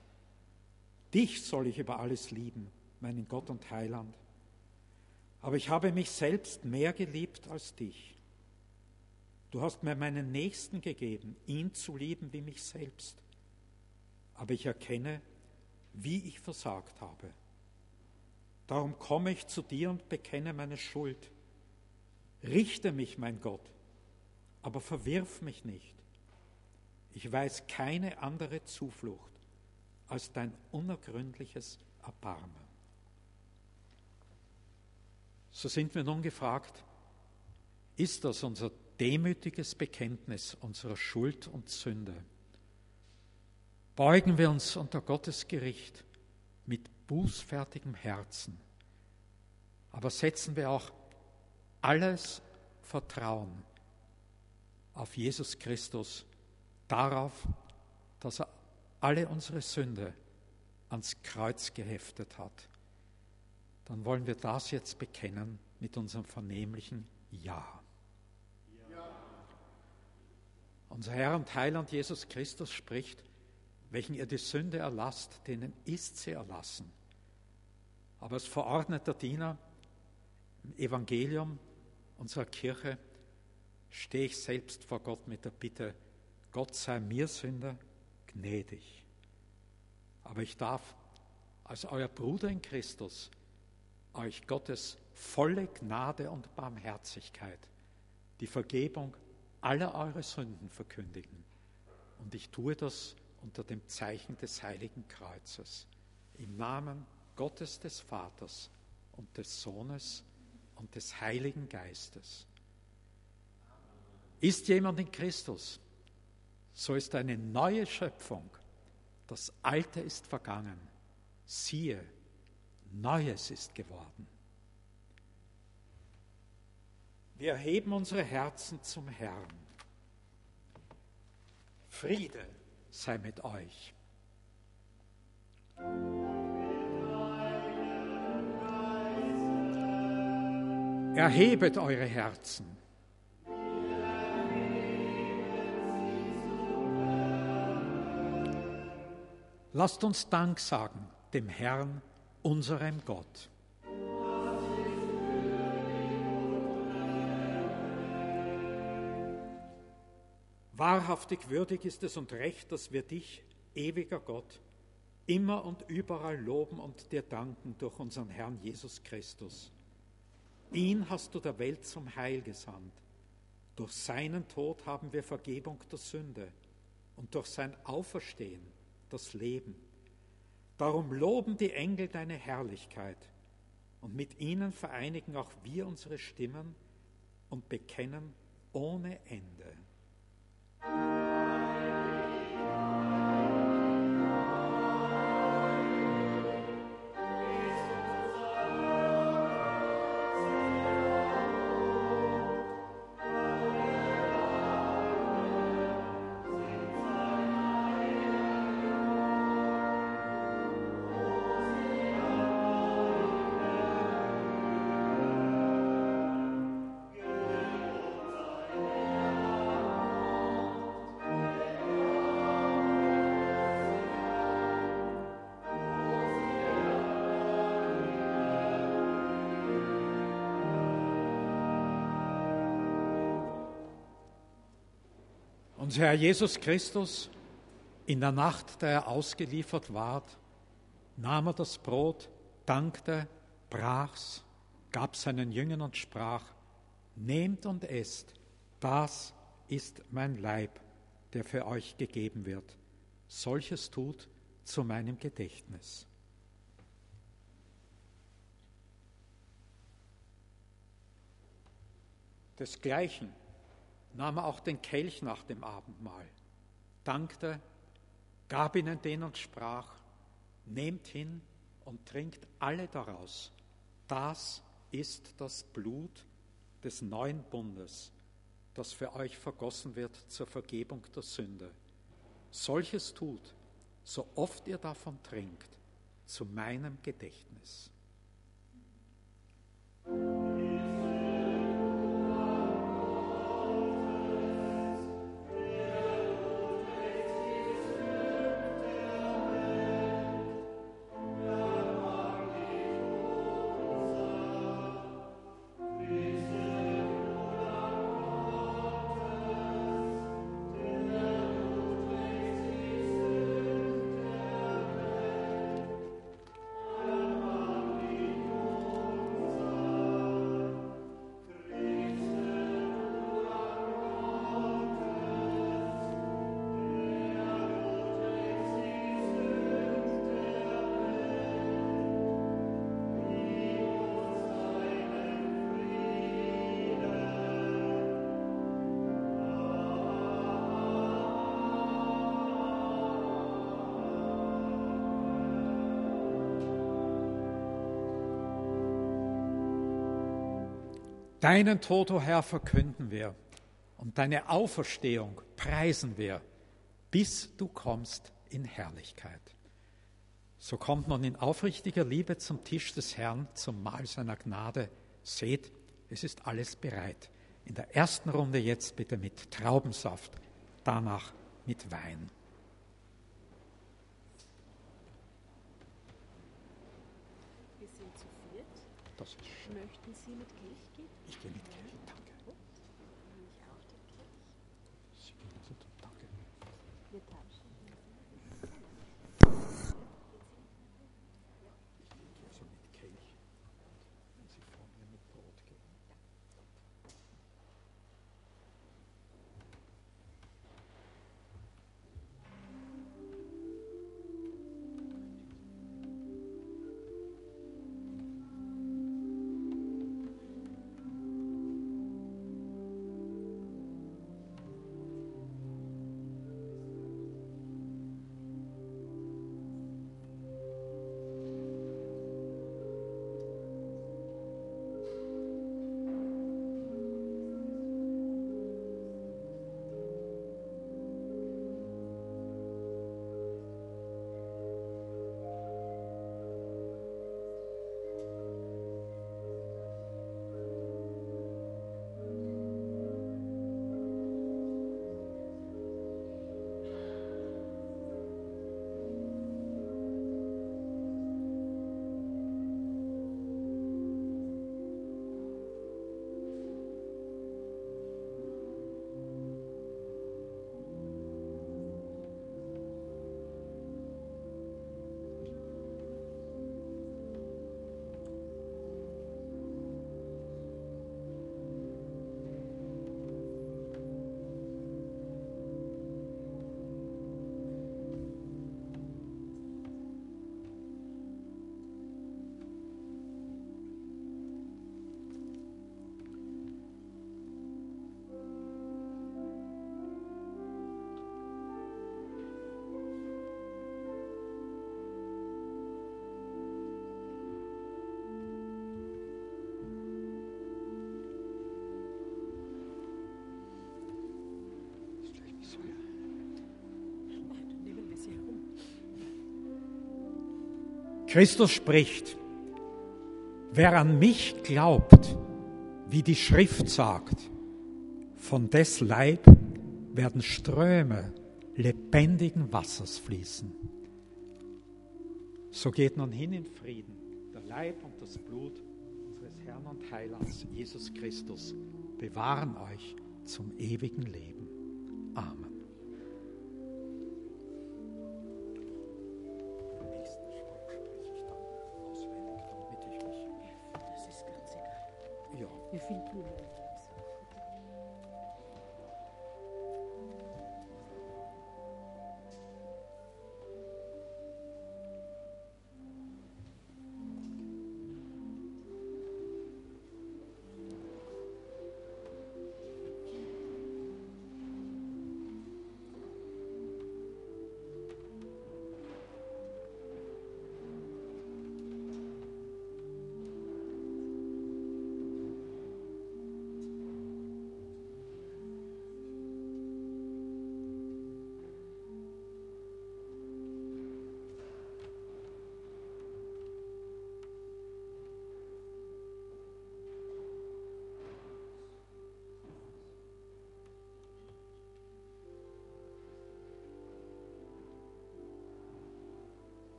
Dich soll ich über alles lieben, meinen Gott und Heiland. Aber ich habe mich selbst mehr geliebt als dich. Du hast mir meinen Nächsten gegeben, ihn zu lieben wie mich selbst. Aber ich erkenne, wie ich versagt habe. Darum komme ich zu dir und bekenne meine Schuld. Richte mich, mein Gott, aber verwirf mich nicht. Ich weiß keine andere Zuflucht als dein unergründliches Erbarmen. So sind wir nun gefragt, ist das unser demütiges Bekenntnis unserer Schuld und Sünde? Beugen wir uns unter Gottes Gericht mit bußfertigem Herzen, aber setzen wir auch alles Vertrauen auf Jesus Christus, darauf, dass er alle unsere Sünde ans Kreuz geheftet hat dann wollen wir das jetzt bekennen mit unserem vernehmlichen Ja. ja. Unser Herr und Heiland Jesus Christus spricht, welchen ihr die Sünde erlasst, denen ist sie erlassen. Aber als verordneter Diener im Evangelium unserer Kirche stehe ich selbst vor Gott mit der Bitte, Gott sei mir Sünder gnädig. Aber ich darf als euer Bruder in Christus euch Gottes volle Gnade und Barmherzigkeit, die Vergebung aller eure Sünden verkündigen. Und ich tue das unter dem Zeichen des Heiligen Kreuzes, im Namen Gottes des Vaters und des Sohnes und des Heiligen Geistes. Ist jemand in Christus, so ist eine neue Schöpfung. Das Alte ist vergangen. Siehe, Neues ist geworden. Wir erheben unsere Herzen zum Herrn. Friede sei mit euch. Erhebet eure Herzen. Lasst uns Dank sagen dem Herrn, unserem Gott. Wahrhaftig würdig ist es und recht, dass wir dich, ewiger Gott, immer und überall loben und dir danken durch unseren Herrn Jesus Christus. Ihn hast du der Welt zum Heil gesandt. Durch seinen Tod haben wir Vergebung der Sünde und durch sein Auferstehen das Leben. Darum loben die Engel deine Herrlichkeit und mit ihnen vereinigen auch wir unsere Stimmen und bekennen ohne Ende. Unser Herr Jesus Christus, in der Nacht, da er ausgeliefert ward, nahm er das Brot, dankte, brach's, gab seinen Jüngern und sprach, Nehmt und esst, das ist mein Leib, der für euch gegeben wird. Solches tut zu meinem Gedächtnis. Desgleichen nahm er auch den Kelch nach dem Abendmahl, dankte, gab ihnen den und sprach, nehmt hin und trinkt alle daraus. Das ist das Blut des neuen Bundes, das für euch vergossen wird zur Vergebung der Sünde. Solches tut, so oft ihr davon trinkt, zu meinem Gedächtnis. Deinen Tod, o oh Herr, verkünden wir und deine Auferstehung preisen wir, bis du kommst in Herrlichkeit. So kommt man in aufrichtiger Liebe zum Tisch des Herrn, zum Mahl seiner Gnade. Seht, es ist alles bereit. In der ersten Runde jetzt bitte mit Traubensaft, danach mit Wein. Wir sind zu viert. Das ist schön. Möchten Sie mit Kelch gehen? Ich gehe Christus spricht, wer an mich glaubt, wie die Schrift sagt, von des Leib werden Ströme lebendigen Wassers fließen. So geht nun hin in Frieden. Der Leib und das Blut unseres Herrn und Heilands Jesus Christus bewahren euch zum ewigen Leben.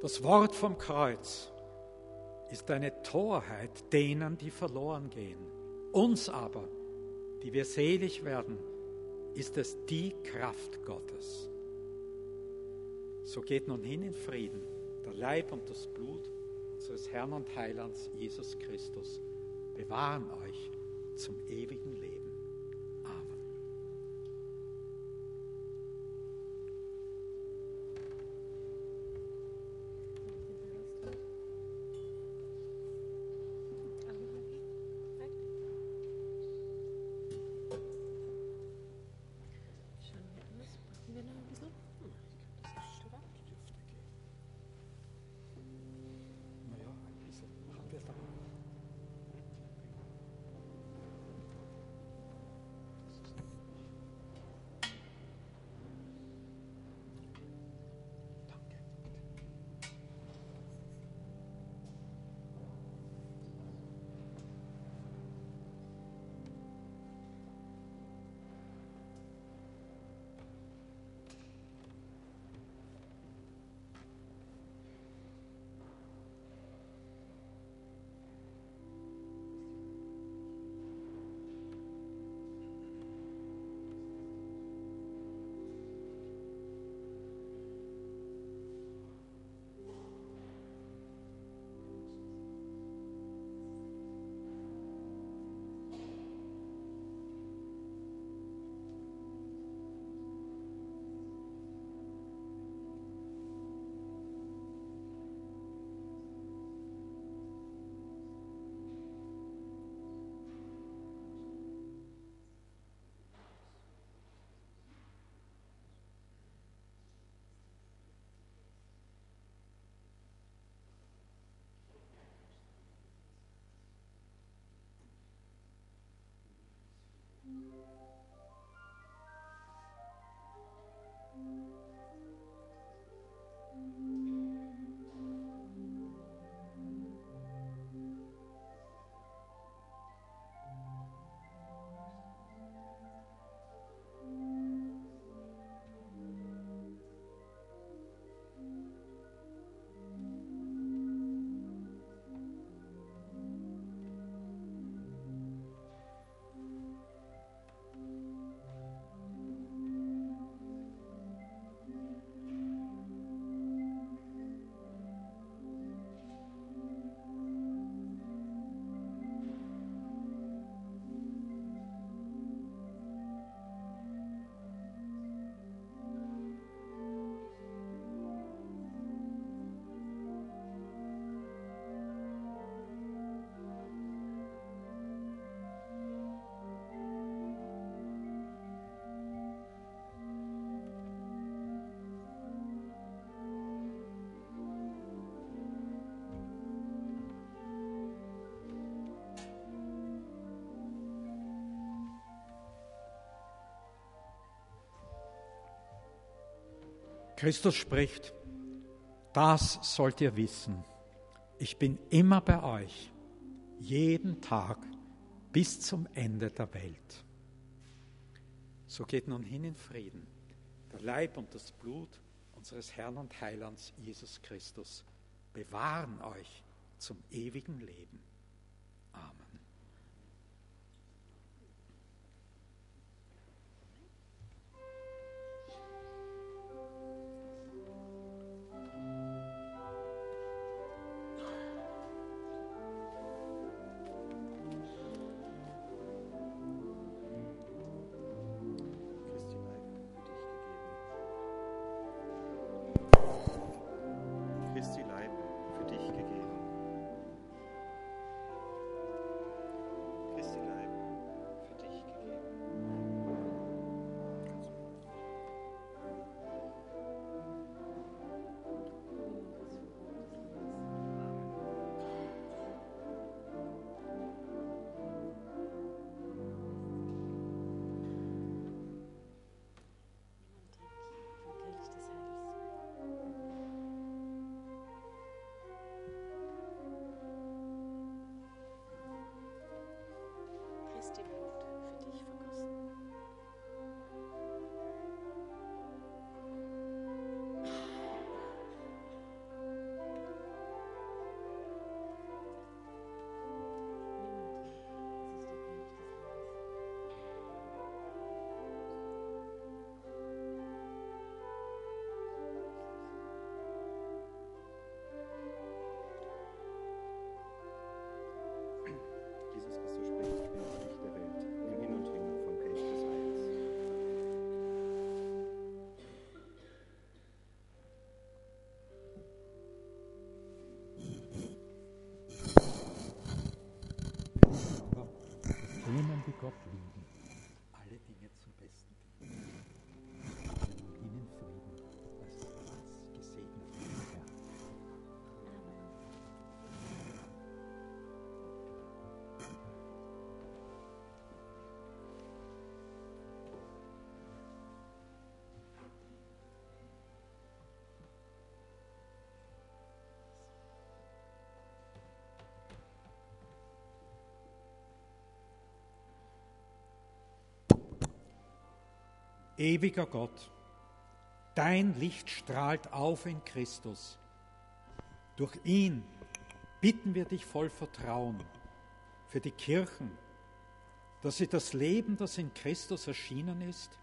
Das Wort vom Kreuz ist eine Torheit denen, die verloren gehen. Uns aber, die wir selig werden, ist es die Kraft Gottes. So geht nun hin in Frieden, der Leib und das Blut unseres Herrn und Heilands Jesus Christus bewahren euch zum ewigen Christus spricht, das sollt ihr wissen. Ich bin immer bei euch, jeden Tag bis zum Ende der Welt. So geht nun hin in Frieden. Der Leib und das Blut unseres Herrn und Heilands Jesus Christus bewahren euch zum ewigen Leben. Gott Ewiger Gott, dein Licht strahlt auf in Christus. Durch ihn bitten wir dich voll Vertrauen für die Kirchen, dass sie das Leben, das in Christus erschienen ist,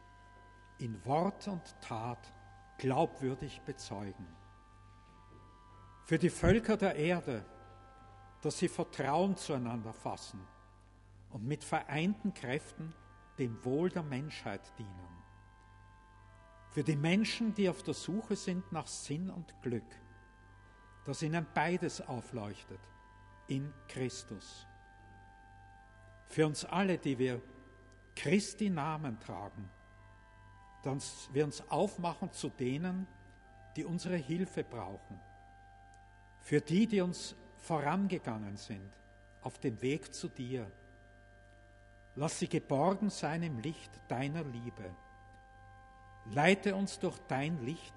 in Wort und Tat glaubwürdig bezeugen. Für die Völker der Erde, dass sie Vertrauen zueinander fassen und mit vereinten Kräften dem Wohl der Menschheit dienen für die Menschen, die auf der Suche sind nach Sinn und Glück, dass ihnen beides aufleuchtet in Christus. Für uns alle, die wir Christi Namen tragen, dass wir uns aufmachen zu denen, die unsere Hilfe brauchen. Für die, die uns vorangegangen sind auf dem Weg zu dir. Lass sie geborgen sein im Licht deiner Liebe Leite uns durch dein Licht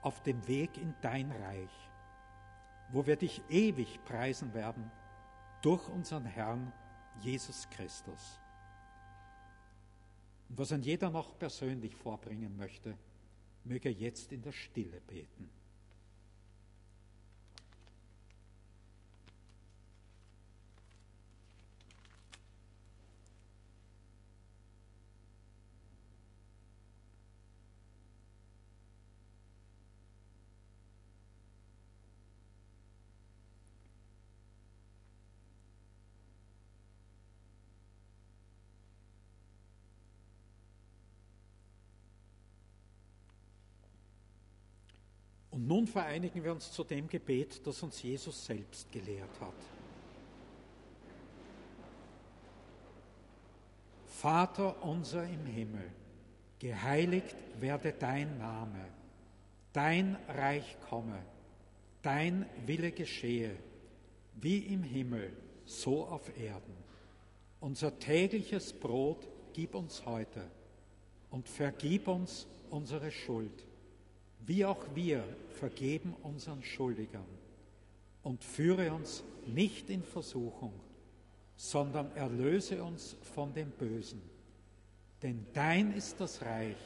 auf dem Weg in dein Reich, wo wir dich ewig preisen werden durch unseren Herrn Jesus Christus. Und was ein jeder noch persönlich vorbringen möchte, möge jetzt in der Stille beten. Und nun vereinigen wir uns zu dem Gebet, das uns Jesus selbst gelehrt hat. Vater unser im Himmel, geheiligt werde dein Name, dein Reich komme, dein Wille geschehe, wie im Himmel, so auf Erden. Unser tägliches Brot gib uns heute und vergib uns unsere Schuld wie auch wir vergeben unseren Schuldigern und führe uns nicht in Versuchung, sondern erlöse uns von dem Bösen. Denn dein ist das Reich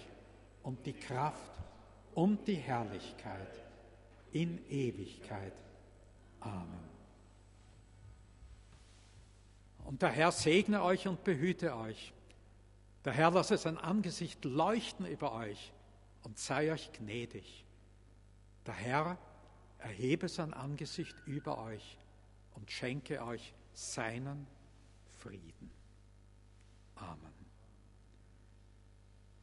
und die Kraft und die Herrlichkeit in Ewigkeit. Amen. Und der Herr segne euch und behüte euch. Der Herr lasse sein Angesicht leuchten über euch und sei euch gnädig. Der Herr erhebe sein Angesicht über euch und schenke euch seinen Frieden. Amen.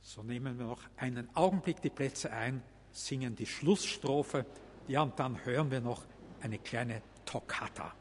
So nehmen wir noch einen Augenblick die Plätze ein, singen die Schlussstrophe, ja, und dann hören wir noch eine kleine Toccata.